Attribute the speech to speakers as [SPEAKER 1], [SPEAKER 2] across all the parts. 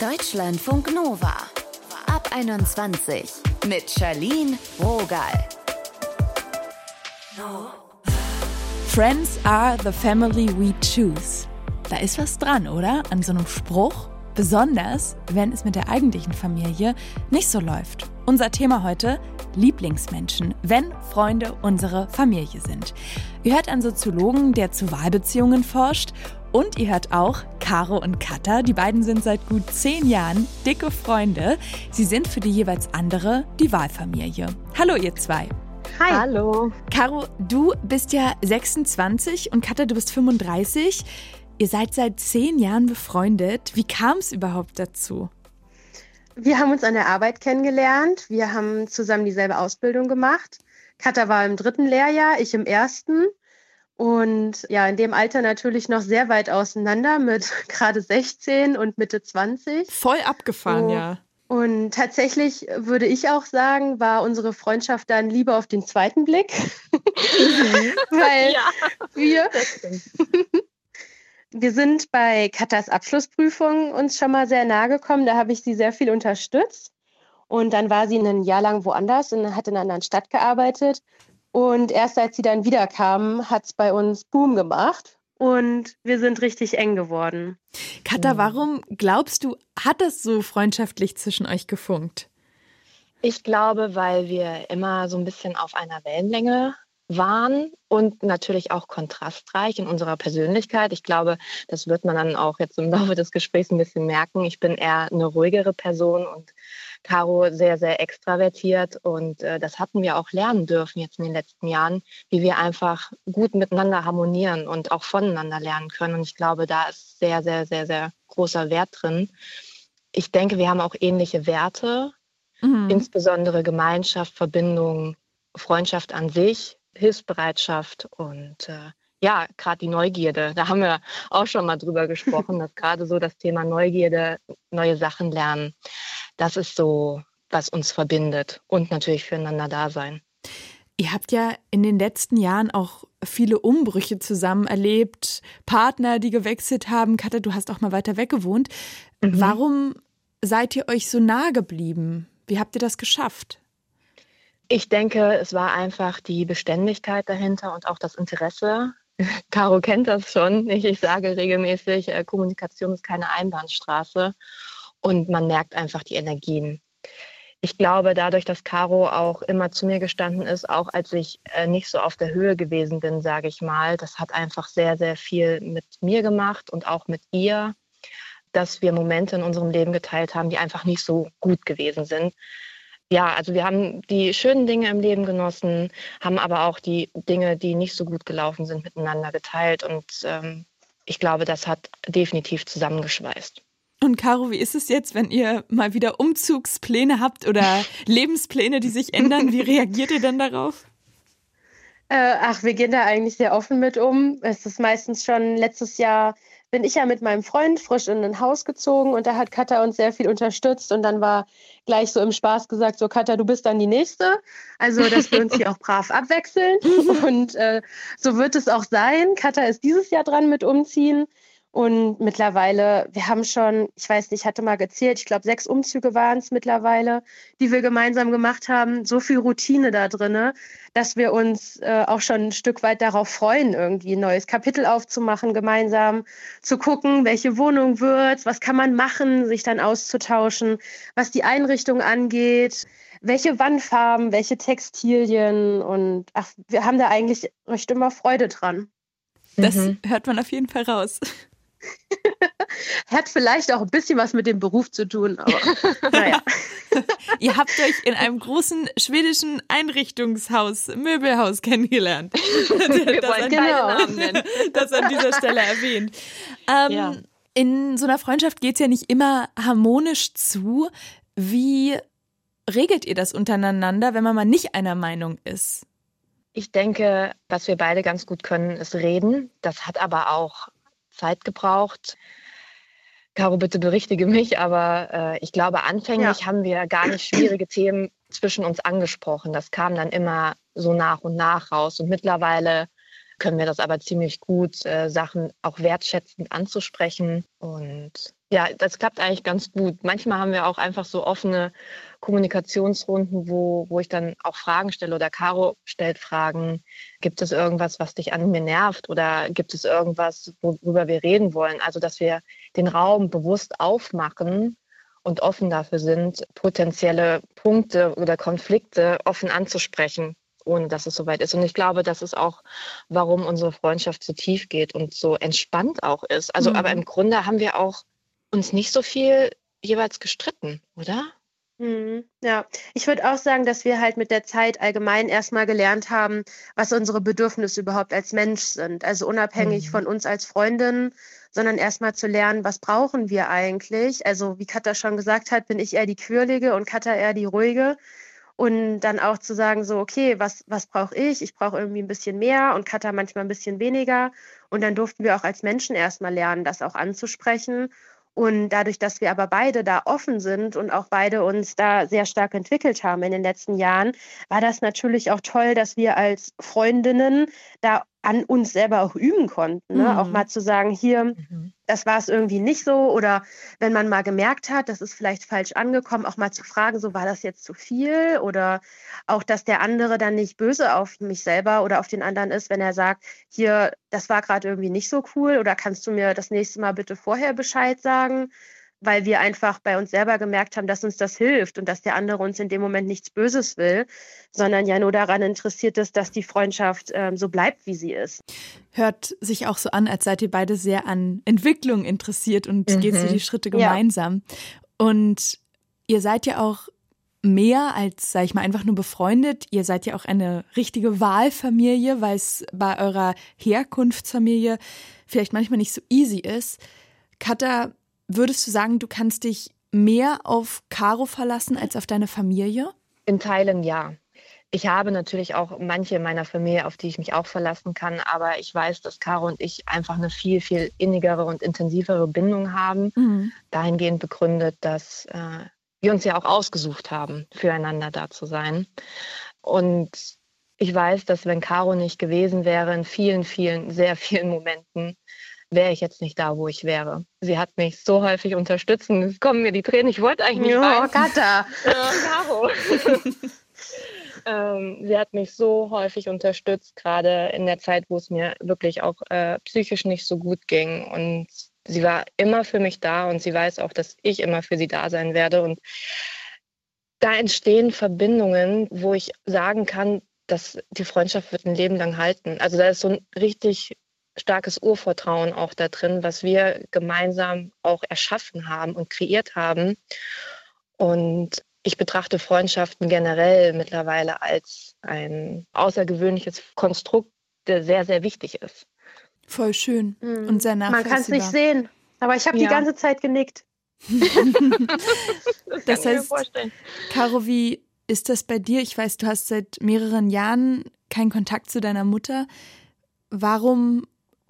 [SPEAKER 1] Deutschlandfunk Nova. Ab 21 mit Charlene Rogal.
[SPEAKER 2] Friends are the family we choose. Da ist was dran, oder? An so einem Spruch. Besonders, wenn es mit der eigentlichen Familie nicht so läuft. Unser Thema heute, Lieblingsmenschen, wenn Freunde unsere Familie sind. Ihr hört einen Soziologen, der zu Wahlbeziehungen forscht und ihr hört auch Caro und Katha. Die beiden sind seit gut zehn Jahren dicke Freunde. Sie sind für die jeweils andere die Wahlfamilie. Hallo ihr zwei.
[SPEAKER 3] Hi. Hallo.
[SPEAKER 2] Caro, du bist ja 26 und Katha, du bist 35. Ihr seid seit zehn Jahren befreundet. Wie kam es überhaupt dazu?
[SPEAKER 3] Wir haben uns an der Arbeit kennengelernt. Wir haben zusammen dieselbe Ausbildung gemacht. Katha war im dritten Lehrjahr, ich im ersten. Und ja, in dem Alter natürlich noch sehr weit auseinander mit gerade 16 und Mitte 20.
[SPEAKER 2] Voll abgefahren,
[SPEAKER 3] so.
[SPEAKER 2] ja.
[SPEAKER 3] Und tatsächlich würde ich auch sagen, war unsere Freundschaft dann lieber auf den zweiten Blick. Mhm. Weil ja, wir, wir sind bei Katas Abschlussprüfung uns schon mal sehr nahe gekommen. Da habe ich sie sehr viel unterstützt. Und dann war sie ein Jahr lang woanders und hat in einer anderen Stadt gearbeitet. Und erst als sie dann wiederkam, hat es bei uns Boom gemacht. Und wir sind richtig eng geworden.
[SPEAKER 2] Katha, warum glaubst du, hat es so freundschaftlich zwischen euch gefunkt?
[SPEAKER 4] Ich glaube, weil wir immer so ein bisschen auf einer Wellenlänge waren und natürlich auch kontrastreich in unserer Persönlichkeit. Ich glaube, das wird man dann auch jetzt im Laufe des Gesprächs ein bisschen merken. Ich bin eher eine ruhigere Person und Caro sehr, sehr extravertiert. Und äh, das hatten wir auch lernen dürfen jetzt in den letzten Jahren, wie wir einfach gut miteinander harmonieren und auch voneinander lernen können. Und ich glaube, da ist sehr, sehr, sehr, sehr großer Wert drin. Ich denke, wir haben auch ähnliche Werte, mhm. insbesondere Gemeinschaft, Verbindung, Freundschaft an sich, Hilfsbereitschaft und äh, ja, gerade die Neugierde. Da haben wir auch schon mal drüber gesprochen, dass gerade so das Thema Neugierde, neue Sachen lernen, das ist so, was uns verbindet und natürlich füreinander da sein.
[SPEAKER 2] Ihr habt ja in den letzten Jahren auch viele Umbrüche zusammen erlebt, Partner, die gewechselt haben. Katja, du hast auch mal weiter weg gewohnt. Mhm. Warum seid ihr euch so nah geblieben? Wie habt ihr das geschafft?
[SPEAKER 4] Ich denke, es war einfach die Beständigkeit dahinter und auch das Interesse. Caro kennt das schon. Ich, ich sage regelmäßig, äh, Kommunikation ist keine Einbahnstraße und man merkt einfach die Energien. Ich glaube, dadurch, dass Caro auch immer zu mir gestanden ist, auch als ich äh, nicht so auf der Höhe gewesen bin, sage ich mal, das hat einfach sehr, sehr viel mit mir gemacht und auch mit ihr, dass wir Momente in unserem Leben geteilt haben, die einfach nicht so gut gewesen sind. Ja, also wir haben die schönen Dinge im Leben genossen, haben aber auch die Dinge, die nicht so gut gelaufen sind, miteinander geteilt. Und ähm, ich glaube, das hat definitiv zusammengeschweißt.
[SPEAKER 2] Und Caro, wie ist es jetzt, wenn ihr mal wieder Umzugspläne habt oder Lebenspläne, die sich ändern? Wie reagiert ihr denn darauf?
[SPEAKER 3] Äh, ach, wir gehen da eigentlich sehr offen mit um. Es ist meistens schon letztes Jahr bin ich ja mit meinem Freund frisch in ein Haus gezogen und da hat Katha uns sehr viel unterstützt und dann war gleich so im Spaß gesagt, so Katha, du bist dann die Nächste. Also, dass wir uns hier auch brav abwechseln und äh, so wird es auch sein. Katha ist dieses Jahr dran mit umziehen. Und mittlerweile, wir haben schon, ich weiß nicht, ich hatte mal gezählt, ich glaube, sechs Umzüge waren es mittlerweile, die wir gemeinsam gemacht haben. So viel Routine da drin, dass wir uns äh, auch schon ein Stück weit darauf freuen, irgendwie ein neues Kapitel aufzumachen, gemeinsam zu gucken, welche Wohnung wird, was kann man machen, sich dann auszutauschen, was die Einrichtung angeht welche Wandfarben, welche Textilien und ach, wir haben da eigentlich recht immer Freude dran.
[SPEAKER 2] Das mhm. hört man auf jeden Fall raus.
[SPEAKER 3] Hat vielleicht auch ein bisschen was mit dem Beruf zu tun, aber naja.
[SPEAKER 2] Ihr habt euch in einem großen schwedischen Einrichtungshaus, Möbelhaus kennengelernt. Wir das wollen genau. Namen nennen. Das an dieser Stelle erwähnt. Ähm, ja. In so einer Freundschaft geht es ja nicht immer harmonisch zu. Wie regelt ihr das untereinander, wenn man mal nicht einer Meinung ist?
[SPEAKER 4] Ich denke, was wir beide ganz gut können, ist reden. Das hat aber auch Zeit gebraucht. Caro, bitte berichtige mich, aber äh, ich glaube, anfänglich ja. haben wir gar nicht schwierige Themen zwischen uns angesprochen. Das kam dann immer so nach und nach raus. Und mittlerweile können wir das aber ziemlich gut, äh, Sachen auch wertschätzend anzusprechen. Und Ja, das klappt eigentlich ganz gut. Manchmal haben wir auch einfach so offene Kommunikationsrunden, wo, wo ich dann auch Fragen stelle oder Caro stellt Fragen. Gibt es irgendwas, was dich an mir nervt oder gibt es irgendwas, worüber wir reden wollen? Also, dass wir den Raum bewusst aufmachen und offen dafür sind, potenzielle Punkte oder Konflikte offen anzusprechen, ohne dass es soweit ist. Und ich glaube, das ist auch, warum unsere Freundschaft so tief geht und so entspannt auch ist. Also, mhm. aber im Grunde haben wir auch uns nicht so viel jeweils gestritten, oder?
[SPEAKER 3] Mhm, ja, ich würde auch sagen, dass wir halt mit der Zeit allgemein erstmal gelernt haben, was unsere Bedürfnisse überhaupt als Mensch sind. Also unabhängig mhm. von uns als Freundin, sondern erstmal zu lernen, was brauchen wir eigentlich. Also wie Katha schon gesagt hat, bin ich eher die Quirlige und Katha eher die Ruhige. Und dann auch zu sagen, so, okay, was, was brauche ich? Ich brauche irgendwie ein bisschen mehr und Katha manchmal ein bisschen weniger. Und dann durften wir auch als Menschen erstmal lernen, das auch anzusprechen und dadurch, dass wir aber beide da offen sind und auch beide uns da sehr stark entwickelt haben in den letzten Jahren, war das natürlich auch toll, dass wir als Freundinnen da an uns selber auch üben konnten. Ne? Mhm. Auch mal zu sagen, hier, mhm. das war es irgendwie nicht so. Oder wenn man mal gemerkt hat, das ist vielleicht falsch angekommen, auch mal zu fragen, so war das jetzt zu viel? Oder auch, dass der andere dann nicht böse auf mich selber oder auf den anderen ist, wenn er sagt, hier, das war gerade irgendwie nicht so cool oder kannst du mir das nächste Mal bitte vorher Bescheid sagen? Weil wir einfach bei uns selber gemerkt haben, dass uns das hilft und dass der andere uns in dem Moment nichts Böses will, sondern ja nur daran interessiert ist, dass die Freundschaft ähm, so bleibt, wie sie ist.
[SPEAKER 2] Hört sich auch so an, als seid ihr beide sehr an Entwicklung interessiert und mhm. geht so die Schritte gemeinsam. Ja. Und ihr seid ja auch mehr als, sag ich mal, einfach nur befreundet. Ihr seid ja auch eine richtige Wahlfamilie, weil es bei eurer Herkunftsfamilie vielleicht manchmal nicht so easy ist. Katha, Würdest du sagen, du kannst dich mehr auf Caro verlassen als auf deine Familie?
[SPEAKER 4] In Teilen ja. Ich habe natürlich auch manche in meiner Familie, auf die ich mich auch verlassen kann, aber ich weiß, dass Caro und ich einfach eine viel, viel innigere und intensivere Bindung haben. Mhm. Dahingehend begründet, dass äh, wir uns ja auch ausgesucht haben, füreinander da zu sein. Und ich weiß, dass wenn Caro nicht gewesen wäre, in vielen, vielen, sehr vielen Momenten, wäre ich jetzt nicht da, wo ich wäre. Sie hat mich so häufig unterstützt und es kommen mir die Tränen. Ich wollte eigentlich nicht
[SPEAKER 3] Ja, Katha.
[SPEAKER 4] Ja, Caro. ähm, sie hat mich so häufig unterstützt, gerade in der Zeit, wo es mir wirklich auch äh, psychisch nicht so gut ging. Und sie war immer für mich da und sie weiß auch, dass ich immer für sie da sein werde. Und da entstehen Verbindungen, wo ich sagen kann, dass die Freundschaft wird ein Leben lang halten. Also da ist so ein richtig starkes Urvertrauen auch da drin, was wir gemeinsam auch erschaffen haben und kreiert haben. Und ich betrachte Freundschaften generell mittlerweile als ein außergewöhnliches Konstrukt, der sehr, sehr wichtig ist.
[SPEAKER 2] Voll schön mhm. und sehr nachvollziehbar.
[SPEAKER 3] Man kann es nicht sehen, aber ich habe ja. die ganze Zeit genickt.
[SPEAKER 2] das, das heißt, Caro, wie ist das bei dir? Ich weiß, du hast seit mehreren Jahren keinen Kontakt zu deiner Mutter. Warum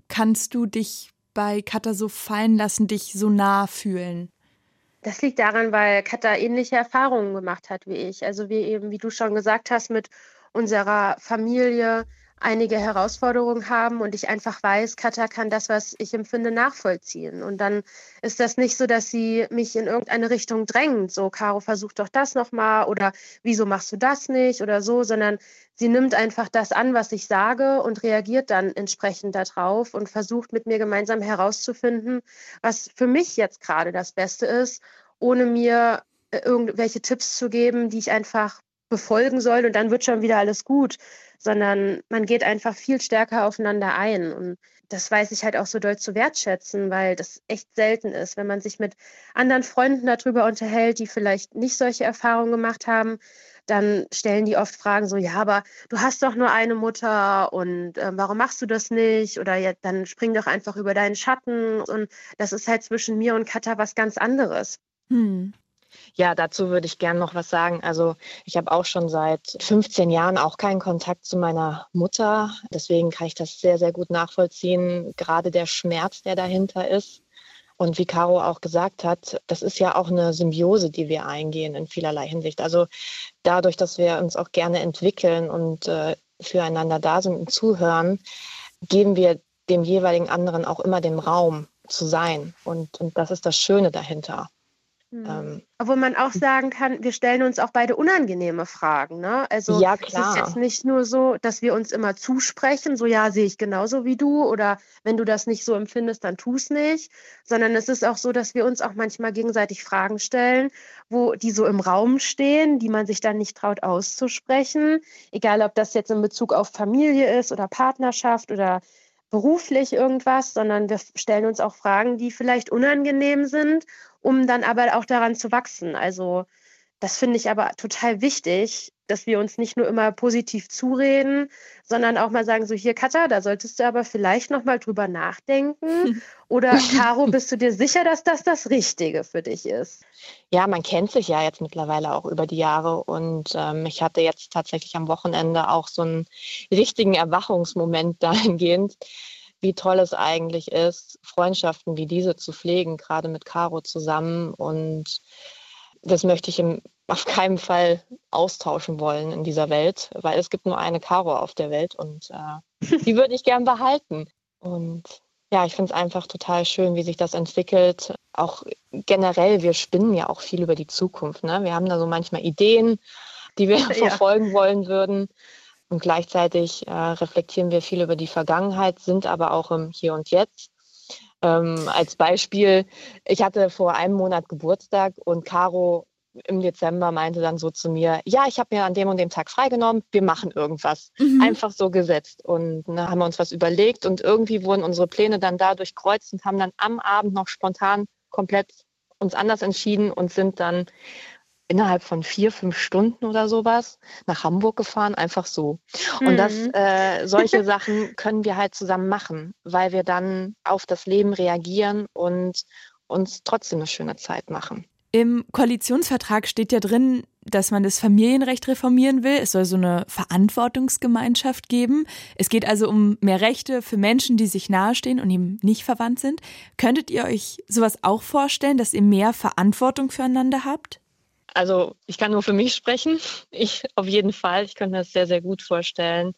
[SPEAKER 2] kannst du dich bei Katha so fallen lassen, dich so nah fühlen?
[SPEAKER 3] Das liegt daran, weil Katha ähnliche Erfahrungen gemacht hat wie ich. Also wie eben, wie du schon gesagt hast, mit unserer Familie, einige Herausforderungen haben und ich einfach weiß, Katha kann das, was ich empfinde, nachvollziehen. Und dann ist das nicht so, dass sie mich in irgendeine Richtung drängt, so, Caro, versuch doch das nochmal oder wieso machst du das nicht oder so, sondern sie nimmt einfach das an, was ich sage und reagiert dann entsprechend darauf und versucht mit mir gemeinsam herauszufinden, was für mich jetzt gerade das Beste ist, ohne mir äh, irgendwelche Tipps zu geben, die ich einfach befolgen soll und dann wird schon wieder alles gut, sondern man geht einfach viel stärker aufeinander ein. Und das weiß ich halt auch so doll zu wertschätzen, weil das echt selten ist, wenn man sich mit anderen Freunden darüber unterhält, die vielleicht nicht solche Erfahrungen gemacht haben, dann stellen die oft Fragen so, ja, aber du hast doch nur eine Mutter und äh, warum machst du das nicht? Oder ja, dann spring doch einfach über deinen Schatten. Und das ist halt zwischen mir und Katha was ganz anderes. Hm.
[SPEAKER 4] Ja, dazu würde ich gerne noch was sagen. Also ich habe auch schon seit 15 Jahren auch keinen Kontakt zu meiner Mutter. Deswegen kann ich das sehr, sehr gut nachvollziehen. Gerade der Schmerz, der dahinter ist. Und wie Caro auch gesagt hat, das ist ja auch eine Symbiose, die wir eingehen in vielerlei Hinsicht. Also dadurch, dass wir uns auch gerne entwickeln und äh, füreinander da sind und zuhören, geben wir dem jeweiligen anderen auch immer den Raum zu sein. Und, und das ist das Schöne dahinter.
[SPEAKER 3] Mhm. Ähm, Obwohl man auch sagen kann, wir stellen uns auch beide unangenehme Fragen. Ne? Also
[SPEAKER 4] ja,
[SPEAKER 3] es ist jetzt nicht nur so, dass wir uns immer zusprechen, so ja, sehe ich genauso wie du oder wenn du das nicht so empfindest, dann tu es nicht, sondern es ist auch so, dass wir uns auch manchmal gegenseitig Fragen stellen, wo die so im Raum stehen, die man sich dann nicht traut auszusprechen, egal ob das jetzt in Bezug auf Familie ist oder Partnerschaft oder beruflich irgendwas, sondern wir stellen uns auch Fragen, die vielleicht unangenehm sind um dann aber auch daran zu wachsen. Also das finde ich aber total wichtig, dass wir uns nicht nur immer positiv zureden, sondern auch mal sagen, so hier, Katja, da solltest du aber vielleicht noch mal drüber nachdenken. Oder Caro, bist du dir sicher, dass das das Richtige für dich ist?
[SPEAKER 4] Ja, man kennt sich ja jetzt mittlerweile auch über die Jahre und ähm, ich hatte jetzt tatsächlich am Wochenende auch so einen richtigen Erwachungsmoment dahingehend, wie toll es eigentlich ist, Freundschaften wie diese zu pflegen, gerade mit Caro zusammen. Und das möchte ich im, auf keinen Fall austauschen wollen in dieser Welt, weil es gibt nur eine Caro auf der Welt und äh, die würde ich gern behalten. Und ja, ich finde es einfach total schön, wie sich das entwickelt. Auch generell, wir spinnen ja auch viel über die Zukunft. Ne? Wir haben da so manchmal Ideen, die wir ja. verfolgen wollen würden. Und gleichzeitig äh, reflektieren wir viel über die Vergangenheit, sind aber auch im Hier und Jetzt. Ähm, als Beispiel, ich hatte vor einem Monat Geburtstag und Caro im Dezember meinte dann so zu mir, ja, ich habe mir an dem und dem Tag freigenommen, wir machen irgendwas. Mhm. Einfach so gesetzt. Und dann haben wir uns was überlegt und irgendwie wurden unsere Pläne dann dadurch kreuzt und haben dann am Abend noch spontan komplett uns anders entschieden und sind dann innerhalb von vier, fünf Stunden oder sowas nach Hamburg gefahren, einfach so. Mhm. Und das, mhm. äh, solche Sachen können wir halt zusammen machen, weil wir dann auf das Leben reagieren und uns trotzdem eine schöne Zeit machen.
[SPEAKER 2] Im Koalitionsvertrag steht ja drin, dass man das Familienrecht reformieren will. Es soll so eine Verantwortungsgemeinschaft geben. Es geht also um mehr Rechte für Menschen, die sich nahestehen und eben nicht verwandt sind. Könntet ihr euch sowas auch vorstellen, dass ihr mehr Verantwortung füreinander habt?
[SPEAKER 4] Also ich kann nur für mich sprechen. Ich auf jeden Fall. Ich könnte mir das sehr, sehr gut vorstellen,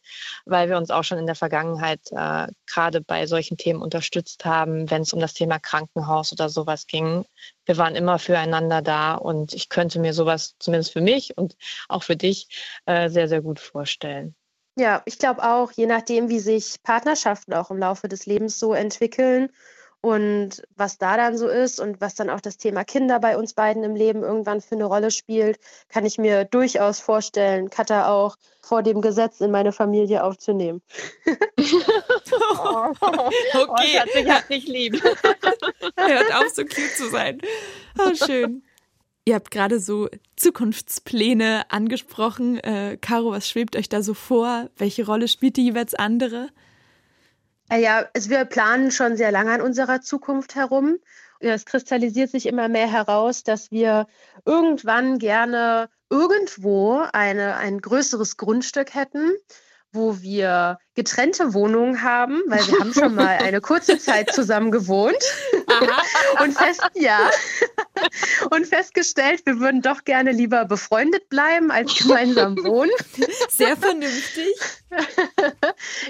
[SPEAKER 4] weil wir uns auch schon in der Vergangenheit äh, gerade bei solchen Themen unterstützt haben, wenn es um das Thema Krankenhaus oder sowas ging. Wir waren immer füreinander da und ich könnte mir sowas zumindest für mich und auch für dich äh, sehr, sehr gut vorstellen.
[SPEAKER 3] Ja, ich glaube auch, je nachdem, wie sich Partnerschaften auch im Laufe des Lebens so entwickeln, und was da dann so ist und was dann auch das Thema Kinder bei uns beiden im Leben irgendwann für eine Rolle spielt, kann ich mir durchaus vorstellen, Katha auch vor dem Gesetz in meine Familie aufzunehmen.
[SPEAKER 2] oh, okay, oh, sich hat nicht lieb. Hört auf, so cute zu sein. Oh, schön. Ihr habt gerade so Zukunftspläne angesprochen. Äh, Caro, was schwebt euch da so vor? Welche Rolle spielt die jeweils andere?
[SPEAKER 3] Äh, ja, also wir planen schon sehr lange an unserer Zukunft herum. Es kristallisiert sich immer mehr heraus, dass wir irgendwann gerne irgendwo eine, ein größeres Grundstück hätten, wo wir getrennte Wohnungen haben, weil wir haben schon mal eine kurze Zeit zusammen gewohnt und fest, ja, und festgestellt, wir würden doch gerne lieber befreundet bleiben als gemeinsam wohnen.
[SPEAKER 2] Sehr vernünftig.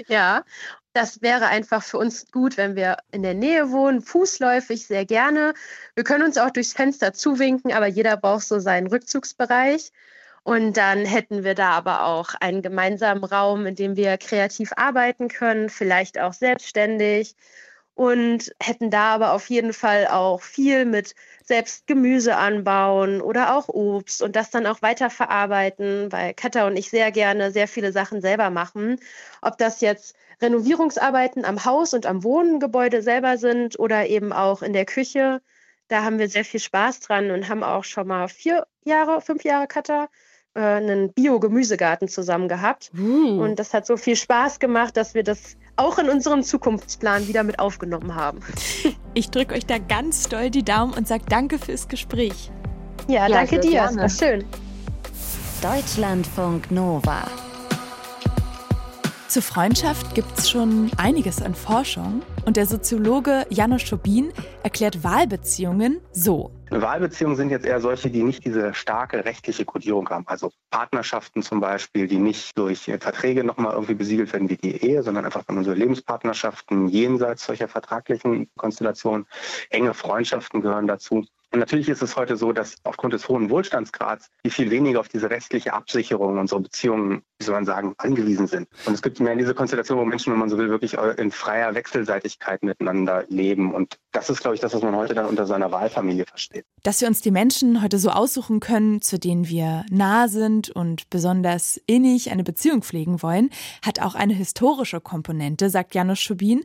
[SPEAKER 3] ja, das wäre einfach für uns gut, wenn wir in der Nähe wohnen, fußläufig sehr gerne. Wir können uns auch durchs Fenster zuwinken, aber jeder braucht so seinen Rückzugsbereich. Und dann hätten wir da aber auch einen gemeinsamen Raum, in dem wir kreativ arbeiten können, vielleicht auch selbstständig und hätten da aber auf jeden Fall auch viel mit selbst Gemüse anbauen oder auch Obst und das dann auch weiter verarbeiten, weil Katha und ich sehr gerne sehr viele Sachen selber machen. Ob das jetzt Renovierungsarbeiten am Haus und am Wohngebäude selber sind oder eben auch in der Küche. Da haben wir sehr viel Spaß dran und haben auch schon mal vier Jahre, fünf Jahre Katha äh, einen Bio-Gemüsegarten zusammen gehabt. Mm. Und das hat so viel Spaß gemacht, dass wir das auch in unserem Zukunftsplan wieder mit aufgenommen haben.
[SPEAKER 2] Ich drücke euch da ganz doll die Daumen und sage danke fürs Gespräch.
[SPEAKER 3] Ja, ja danke dir. Gerne. Es war schön.
[SPEAKER 1] Deutschlandfunk Nova.
[SPEAKER 2] Zur Freundschaft gibt es schon einiges an Forschung und der Soziologe Janusz Schobin erklärt Wahlbeziehungen so.
[SPEAKER 5] Wahlbeziehungen sind jetzt eher solche, die nicht diese starke rechtliche Kodierung haben. Also Partnerschaften zum Beispiel, die nicht durch Verträge nochmal irgendwie besiegelt werden wie die Ehe, sondern einfach von unseren Lebenspartnerschaften jenseits solcher vertraglichen Konstellationen. Enge Freundschaften gehören dazu. Und natürlich ist es heute so, dass aufgrund des hohen Wohlstandsgrads wir viel weniger auf diese restliche Absicherung unserer Beziehungen, wie soll man sagen, angewiesen sind. Und es gibt mehr diese Konstellation, wo Menschen, wenn man so will, wirklich in freier Wechselseitigkeit miteinander leben. Und das ist, glaube ich, das, was man heute dann unter seiner Wahlfamilie versteht.
[SPEAKER 2] Dass wir uns die Menschen heute so aussuchen können, zu denen wir nah sind und besonders innig eine Beziehung pflegen wollen, hat auch eine historische Komponente, sagt Janusz Schubin.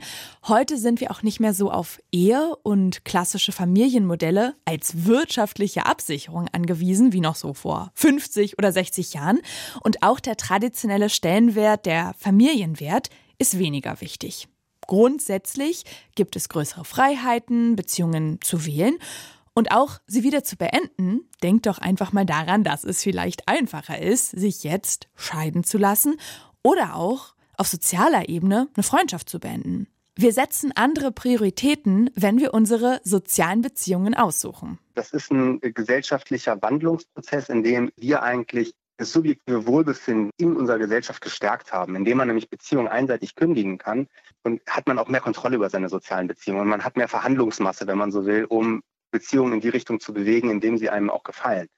[SPEAKER 2] Heute sind wir auch nicht mehr so auf Ehe und klassische Familienmodelle als wirtschaftliche Absicherung angewiesen, wie noch so vor 50 oder 60 Jahren. Und auch der traditionelle Stellenwert, der Familienwert, ist weniger wichtig. Grundsätzlich gibt es größere Freiheiten, Beziehungen zu wählen. Und auch sie wieder zu beenden, denkt doch einfach mal daran, dass es vielleicht einfacher ist, sich jetzt scheiden zu lassen oder auch auf sozialer Ebene eine Freundschaft zu beenden. Wir setzen andere Prioritäten, wenn wir unsere sozialen Beziehungen aussuchen.
[SPEAKER 5] Das ist ein gesellschaftlicher Wandlungsprozess, in dem wir eigentlich das subjektive Wohlbefinden in unserer Gesellschaft gestärkt haben, indem man nämlich Beziehungen einseitig kündigen kann und hat man auch mehr Kontrolle über seine sozialen Beziehungen. Und man hat mehr Verhandlungsmasse, wenn man so will, um Beziehungen in die Richtung zu bewegen, in dem sie einem auch gefallen.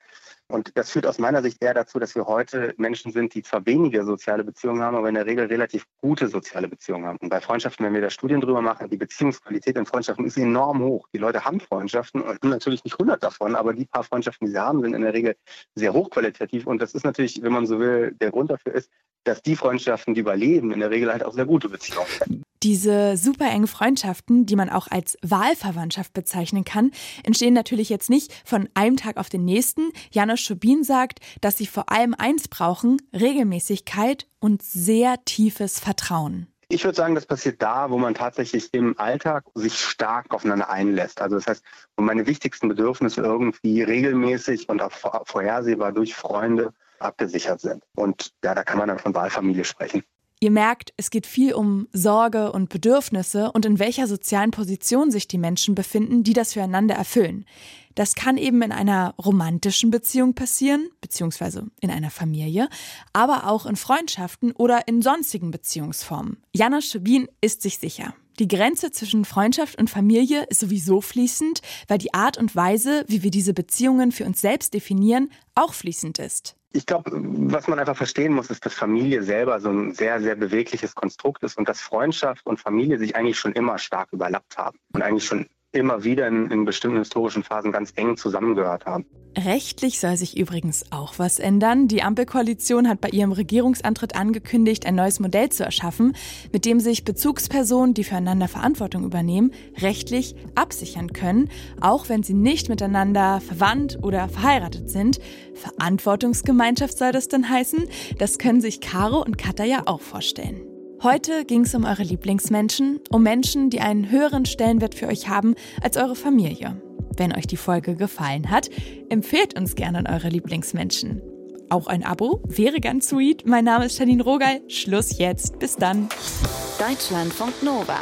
[SPEAKER 5] Und das führt aus meiner Sicht eher dazu, dass wir heute Menschen sind, die zwar weniger soziale Beziehungen haben, aber in der Regel relativ gute soziale Beziehungen haben. Und bei Freundschaften, wenn wir da Studien drüber machen, die Beziehungsqualität in Freundschaften ist enorm hoch. Die Leute haben Freundschaften und natürlich nicht hundert davon, aber die paar Freundschaften, die sie haben, sind in der Regel sehr hochqualitativ. Und das ist natürlich, wenn man so will, der Grund dafür ist, dass die Freundschaften, die überleben, in der Regel halt auch sehr gute Beziehungen sind.
[SPEAKER 2] Diese super engen Freundschaften, die man auch als Wahlverwandtschaft bezeichnen kann, entstehen natürlich jetzt nicht von einem Tag auf den nächsten. Janusz Schubin sagt, dass sie vor allem eins brauchen, Regelmäßigkeit und sehr tiefes Vertrauen.
[SPEAKER 5] Ich würde sagen, das passiert da, wo man tatsächlich im Alltag sich stark aufeinander einlässt. Also das heißt, wo meine wichtigsten Bedürfnisse irgendwie regelmäßig und auch vorhersehbar durch Freunde abgesichert sind. Und ja, da kann man dann von Wahlfamilie sprechen.
[SPEAKER 2] Ihr merkt, es geht viel um Sorge und Bedürfnisse und in welcher sozialen Position sich die Menschen befinden, die das füreinander erfüllen. Das kann eben in einer romantischen Beziehung passieren, beziehungsweise in einer Familie, aber auch in Freundschaften oder in sonstigen Beziehungsformen. Jana Schubin ist sich sicher. Die Grenze zwischen Freundschaft und Familie ist sowieso fließend, weil die Art und Weise, wie wir diese Beziehungen für uns selbst definieren, auch fließend ist.
[SPEAKER 5] Ich glaube, was man einfach verstehen muss, ist, dass Familie selber so ein sehr, sehr bewegliches Konstrukt ist und dass Freundschaft und Familie sich eigentlich schon immer stark überlappt haben und eigentlich schon immer wieder in, in bestimmten historischen Phasen ganz eng zusammengehört haben.
[SPEAKER 2] Rechtlich soll sich übrigens auch was ändern. Die Ampelkoalition hat bei ihrem Regierungsantritt angekündigt, ein neues Modell zu erschaffen, mit dem sich Bezugspersonen, die füreinander Verantwortung übernehmen, rechtlich absichern können, auch wenn sie nicht miteinander verwandt oder verheiratet sind. Verantwortungsgemeinschaft soll das dann heißen. Das können sich Caro und Katha ja auch vorstellen. Heute ging es um eure Lieblingsmenschen, um Menschen, die einen höheren Stellenwert für euch haben als eure Familie. Wenn euch die Folge gefallen hat, empfehlt uns gerne an eure Lieblingsmenschen. Auch ein Abo wäre ganz sweet. Mein Name ist Janine Rogal. Schluss jetzt. Bis dann.
[SPEAKER 1] Deutschlandfunk Nova.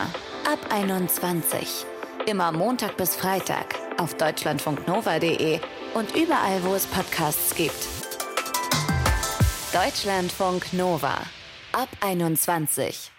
[SPEAKER 1] Ab 21. Immer Montag bis Freitag auf deutschlandfunknova.de und überall, wo es Podcasts gibt. Deutschlandfunk Nova ab 21.